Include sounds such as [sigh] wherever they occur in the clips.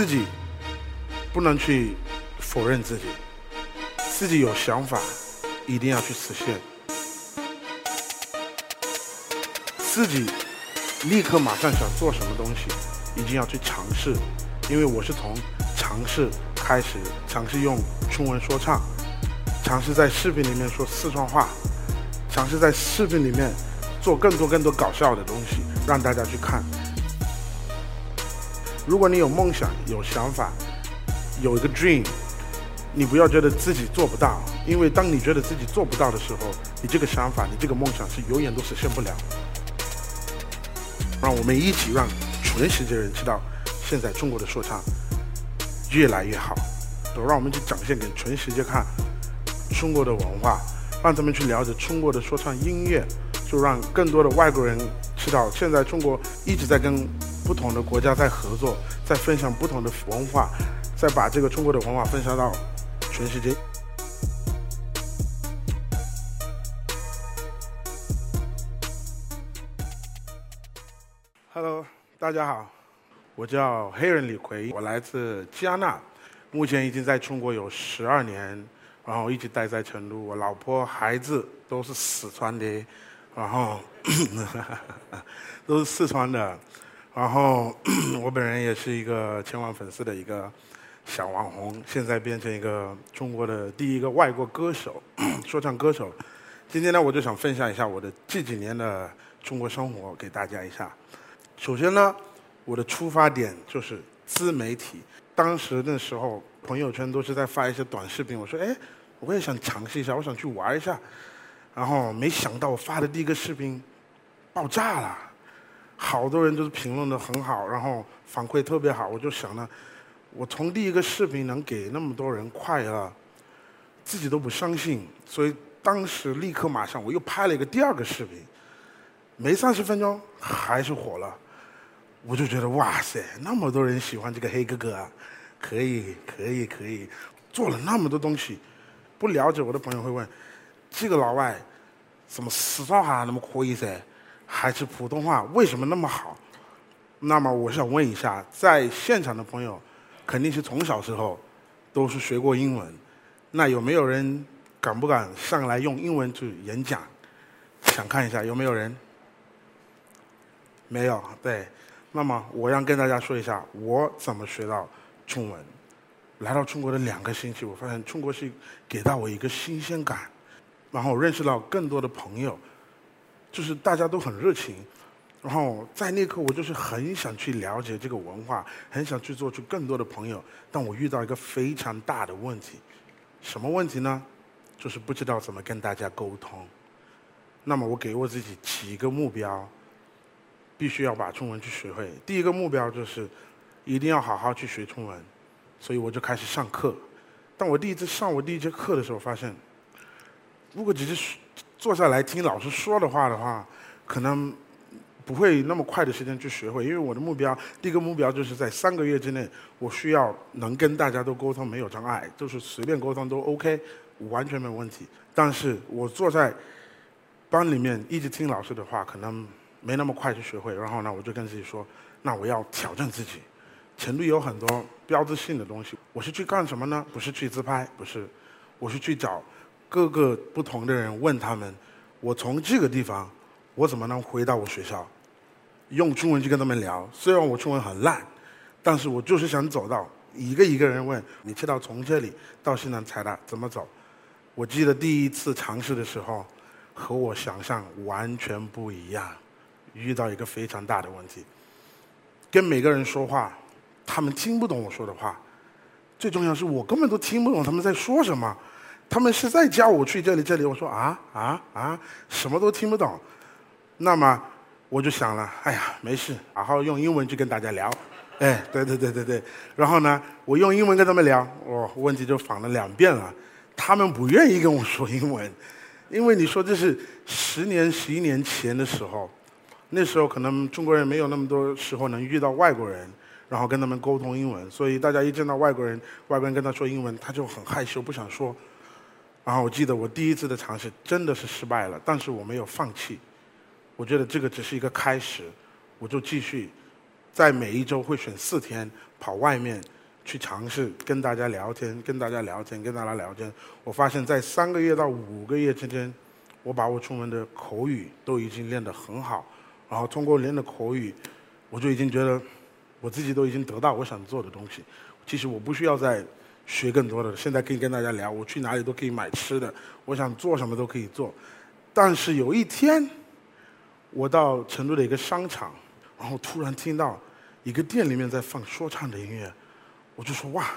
自己不能去否认自己，自己有想法一定要去实现，自己立刻马上想做什么东西，一定要去尝试，因为我是从尝试开始，尝试用中文说唱，尝试在视频里面说四川话，尝试在视频里面做更多更多搞笑的东西，让大家去看。如果你有梦想、有想法、有一个 dream，你不要觉得自己做不到，因为当你觉得自己做不到的时候，你这个想法、你这个梦想是永远都实现不了。让我们一起让全世界人知道，现在中国的说唱越来越好，都让我们去展现给全世界看中国的文化，让他们去了解中国的说唱音乐，就让更多的外国人知道，现在中国一直在跟。不同的国家在合作，在分享不同的文化，再把这个中国的文化分享到全世界。Hello，大家好，我叫黑人李逵，我来自加纳，目前已经在中国有十二年，然后一直待在成都，我老婆孩子都是四川的，然后 [coughs] 都是四川的。然后 [clears throat] 我本人也是一个千万粉丝的一个小网红，现在变成一个中国的第一个外国歌手，[clears throat] 说唱歌手。今天呢，我就想分享一下我的这几年的中国生活给大家一下。首先呢，我的出发点就是自媒体。当时那时候朋友圈都是在发一些短视频，我说哎，我也想尝试一下，我想去玩一下。然后没想到我发的第一个视频爆炸了。好多人都是评论的很好，然后反馈特别好，我就想呢，我从第一个视频能给那么多人快乐，自己都不相信，所以当时立刻马上我又拍了一个第二个视频，没三十分钟还是火了，我就觉得哇塞，那么多人喜欢这个黑哥哥，啊，可以可以可以，做了那么多东西，不了解我的朋友会问，这个老外怎么四川话那么可以噻？还是普通话为什么那么好？那么我想问一下，在现场的朋友，肯定是从小时候都是学过英文，那有没有人敢不敢上来用英文去演讲？想看一下有没有人？没有，对。那么我要跟大家说一下，我怎么学到中文。来到中国的两个星期，我发现中国是给到我一个新鲜感，然后认识到更多的朋友。就是大家都很热情，然后在那刻我就是很想去了解这个文化，很想去做出更多的朋友，但我遇到一个非常大的问题，什么问题呢？就是不知道怎么跟大家沟通。那么我给我自己几个目标，必须要把中文去学会。第一个目标就是一定要好好去学中文，所以我就开始上课。但我第一次上我第一节课的时候，发现如果只是。坐下来听老师说的话的话，可能不会那么快的时间去学会，因为我的目标，第一个目标就是在三个月之内，我需要能跟大家都沟通没有障碍，就是随便沟通都 OK，完全没有问题。但是我坐在班里面一直听老师的话，可能没那么快去学会。然后呢，我就跟自己说，那我要挑战自己。成都有很多标志性的东西，我是去干什么呢？不是去自拍，不是，我是去找。各个不同的人问他们：“我从这个地方，我怎么能回到我学校？用中文去跟他们聊。虽然我中文很烂，但是我就是想走到一个一个人问：你知道从这里到西南财大怎么走？我记得第一次尝试的时候，和我想象完全不一样，遇到一个非常大的问题。跟每个人说话，他们听不懂我说的话，最重要是我根本都听不懂他们在说什么。”他们是在叫我去这里这里，我说啊啊啊，什么都听不懂。那么我就想了，哎呀，没事，好好用英文去跟大家聊。哎，对对对对对。然后呢，我用英文跟他们聊，哦，问题就反了两遍了。他们不愿意跟我说英文，因为你说这是十年、十一年前的时候，那时候可能中国人没有那么多时候能遇到外国人，然后跟他们沟通英文，所以大家一见到外国人，外国人跟他说英文，他就很害羞，不想说。然后我记得我第一次的尝试真的是失败了，但是我没有放弃。我觉得这个只是一个开始，我就继续在每一周会选四天跑外面去尝试跟大家聊天，跟大家聊天，跟大家聊天。我发现，在三个月到五个月之间，我把我出门的口语都已经练得很好。然后通过练的口语，我就已经觉得我自己都已经得到我想做的东西。其实我不需要再学更多的，现在可以跟大家聊，我去哪里都可以买吃的，我想做什么都可以做。但是有一天，我到成都的一个商场，然后突然听到一个店里面在放说唱的音乐，我就说哇，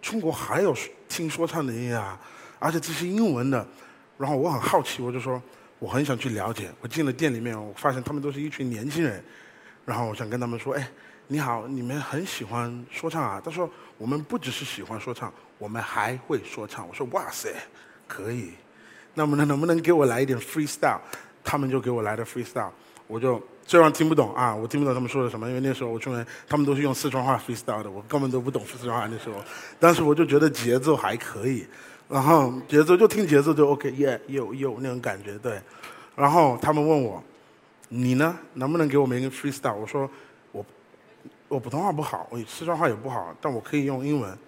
中国还有听说唱的音乐啊，而且这是英文的，然后我很好奇，我就说我很想去了解。我进了店里面，我发现他们都是一群年轻人，然后我想跟他们说，哎，你好，你们很喜欢说唱啊？他说我们不只是喜欢说唱，我们还会说唱。我说哇塞，可以，那么能能不能给我来一点 freestyle？他们就给我来的 freestyle，我就虽然听不懂啊，我听不懂他们说的什么，因为那时候我出门，他们都是用四川话 freestyle 的，我根本都不懂四川话那时候，但是我就觉得节奏还可以，然后节奏就听节奏就 OK，耶，有有那种感觉对，然后他们问我，你呢，能不能给我们一个 freestyle？我说我普通话不好，我四川话也不好，但我可以用英文。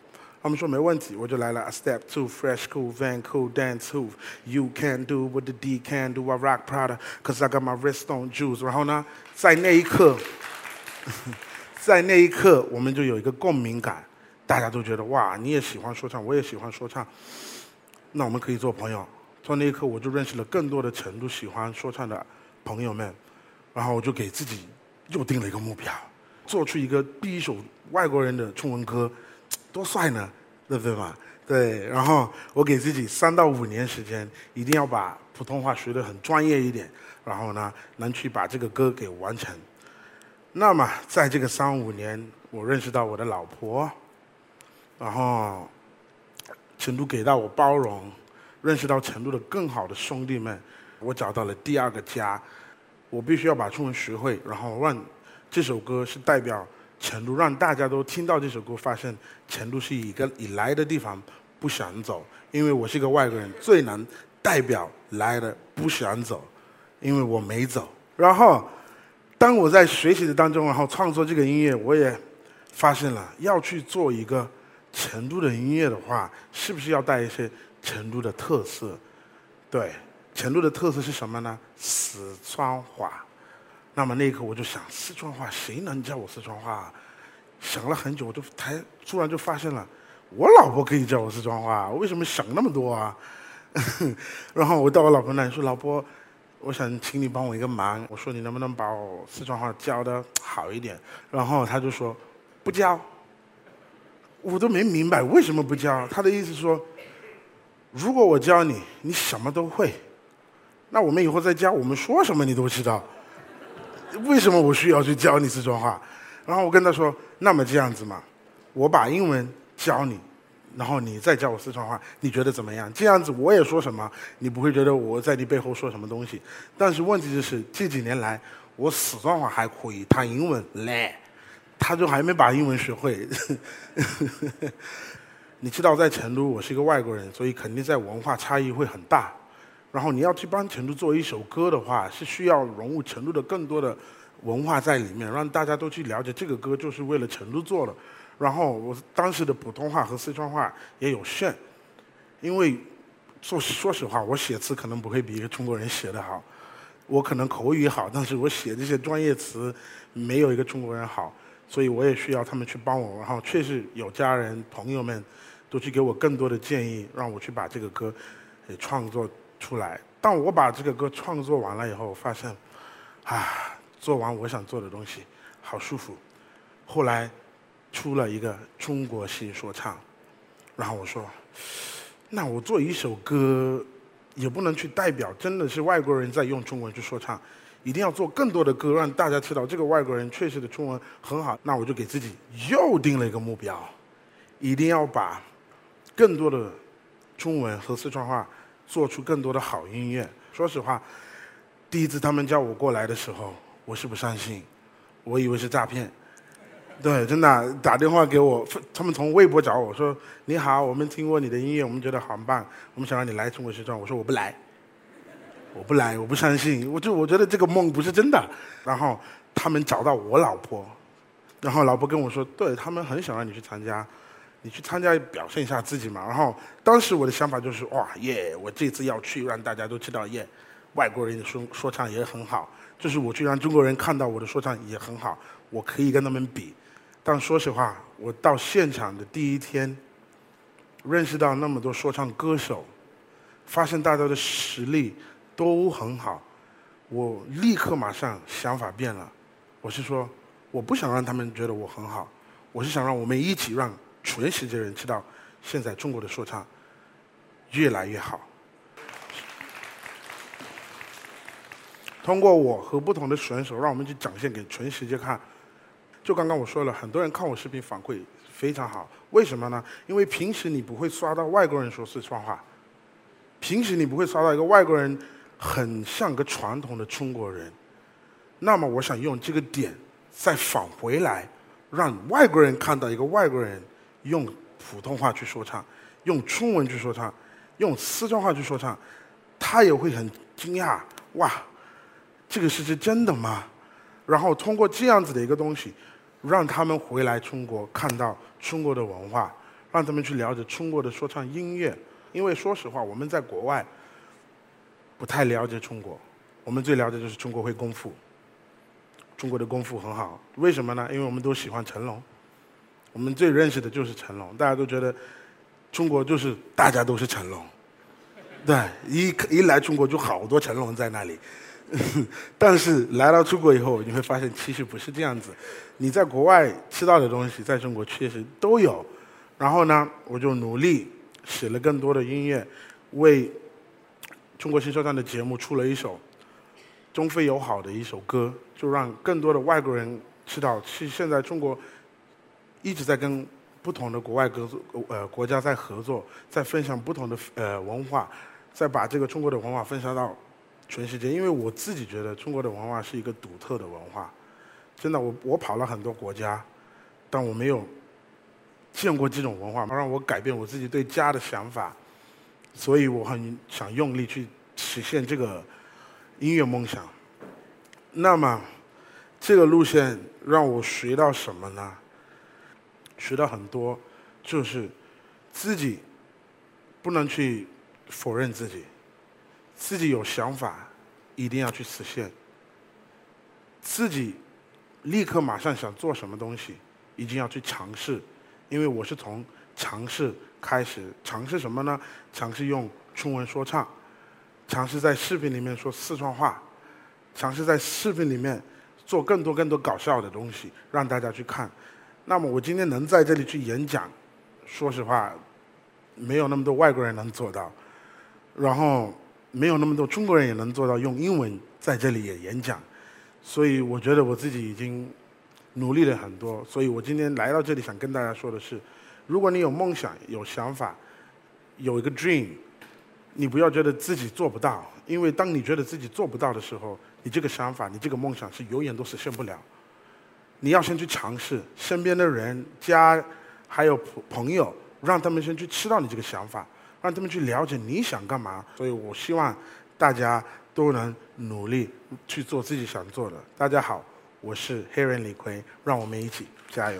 他们说没问题，我就来了。Step two, fresh, cool, van, cool, dance, who you can do what the D can do. I rock Prada, cause I got my wrist on jewels. 然后呢，在那一刻，[laughs] 在那一刻，我们就有一个共鸣感，大家都觉得哇，你也喜欢说唱，我也喜欢说唱，那我们可以做朋友。从那一刻，我就认识了更多的成都喜欢说唱的朋友们，然后我就给自己又定了一个目标，做出一个第一首外国人的中文歌。[tsk] 多帅呢，对不对嘛？对，然后我给自己三到五年时间，一定要把普通话学得很专业一点，然后呢，能去把这个歌给完成。那么，在这个三五年，我认识到我的老婆，然后成都给到我包容，认识到成都的更好的兄弟们，我找到了第二个家。我必须要把中文学会，然后让这首歌是代表。成都让大家都听到这首歌，发现成都是一个你来的地方不想走，因为我是一个外国人，最难代表来的不想走，因为我没走。然后，当我在学习的当中，然后创作这个音乐，我也发现了要去做一个成都的音乐的话，是不是要带一些成都的特色？对，成都的特色是什么呢？四川话。那么那一刻我就想，四川话谁能教我四川话？想了很久，我就才突然就发现了，我老婆可以教我四川话。我为什么想那么多啊？[laughs] 然后我到我老婆那里说：“老婆，我想请你帮我一个忙。”我说：“你能不能把我四川话教的好一点？”然后他就说：“不教。”我都没明白为什么不教。他的意思说：“如果我教你，你什么都会，那我们以后再教，我们说什么你都知道。”为什么我需要去教你四川话？然后我跟他说：“那么这样子嘛，我把英文教你，然后你再教我四川话，你觉得怎么样？这样子我也说什么，你不会觉得我在你背后说什么东西。但是问题就是这几年来，我四川话还可以，他英文来，他就还没把英文学会。[laughs] 你知道，在成都，我是一个外国人，所以肯定在文化差异会很大。”然后你要去帮成都做一首歌的话，是需要融入成都的更多的文化在里面，让大家都去了解这个歌就是为了成都做的。然后我当时的普通话和四川话也有限，因为说说实话，我写词可能不会比一个中国人写的好，我可能口语好，但是我写这些专业词没有一个中国人好，所以我也需要他们去帮我。然后确实有家人朋友们都去给我更多的建议，让我去把这个歌给创作。出来，当我把这个歌创作完了以后，发现，啊，做完我想做的东西，好舒服。后来出了一个中国新说唱，然后我说，那我做一首歌，也不能去代表真的是外国人在用中文去说唱，一定要做更多的歌，让大家知道这个外国人确实的中文很好。那我就给自己又定了一个目标，一定要把更多的中文和四川话。做出更多的好音乐。说实话，第一次他们叫我过来的时候，我是不相信，我以为是诈骗。对，真的打电话给我，他们从微博找我说：“你好，我们听过你的音乐，我们觉得很棒，我们想让你来中国时装。”我说：“我不来，我不来，我不相信。我就我觉得这个梦不是真的。”然后他们找到我老婆，然后老婆跟我说，对他们很想让你去参加，你去参加表现一下自己嘛。然后当时我的想法就是，哇耶，我这次要去让大家都知道耶，外国人的说说唱也很好，就是我去让中国人看到我的说唱也很好，我可以跟他们比。但说实话，我到现场的第一天，认识到那么多说唱歌手，发现大家的实力都很好，我立刻马上想法变了，我是说。我不想让他们觉得我很好，我是想让我们一起让全世界人知道，现在中国的说唱越来越好。通过我和不同的选手，让我们去展现给全世界看。就刚刚我说了，很多人看我视频反馈非常好，为什么呢？因为平时你不会刷到外国人说四川话，平时你不会刷到一个外国人很像个传统的中国人。那么我想用这个点。再返回来，让外国人看到一个外国人用普通话去说唱，用中文去说唱，用四川话去说唱，他也会很惊讶，哇，这个是是真的吗？然后通过这样子的一个东西，让他们回来中国看到中国的文化，让他们去了解中国的说唱音乐。因为说实话，我们在国外不太了解中国，我们最了解就是中国会功夫。中国的功夫很好，为什么呢？因为我们都喜欢成龙，我们最认识的就是成龙，大家都觉得中国就是大家都是成龙，对，一一来中国就好多成龙在那里，[laughs] 但是来到中国以后，你会发现其实不是这样子，你在国外吃到的东西，在中国确实都有，然后呢，我就努力写了更多的音乐，为中国新说唱的节目出了一首。中非友好的一首歌，就让更多的外国人知道，其实现在中国一直在跟不同的国外合作呃国家在合作，在分享不同的呃文化，在把这个中国的文化分享到全世界。因为我自己觉得中国的文化是一个独特的文化，真的，我我跑了很多国家，但我没有见过这种文化，让我改变我自己对家的想法，所以我很想用力去实现这个。音乐梦想，那么这个路线让我学到什么呢？学到很多，就是自己不能去否认自己，自己有想法一定要去实现，自己立刻马上想做什么东西，一定要去尝试，因为我是从尝试开始，尝试什么呢？尝试用中文说唱。尝试在视频里面说四川话，尝试在视频里面做更多更多搞笑的东西，让大家去看。那么我今天能在这里去演讲，说实话，没有那么多外国人能做到，然后没有那么多中国人也能做到用英文在这里也演讲。所以我觉得我自己已经努力了很多。所以我今天来到这里想跟大家说的是，如果你有梦想、有想法、有一个 dream。你不要觉得自己做不到，因为当你觉得自己做不到的时候，你这个想法、你这个梦想是永远都实现不了。你要先去尝试，身边的人、家还有朋朋友，让他们先去吃到你这个想法，让他们去了解你想干嘛。所以我希望大家都能努力去做自己想做的。大家好，我是黑人李逵，让我们一起加油。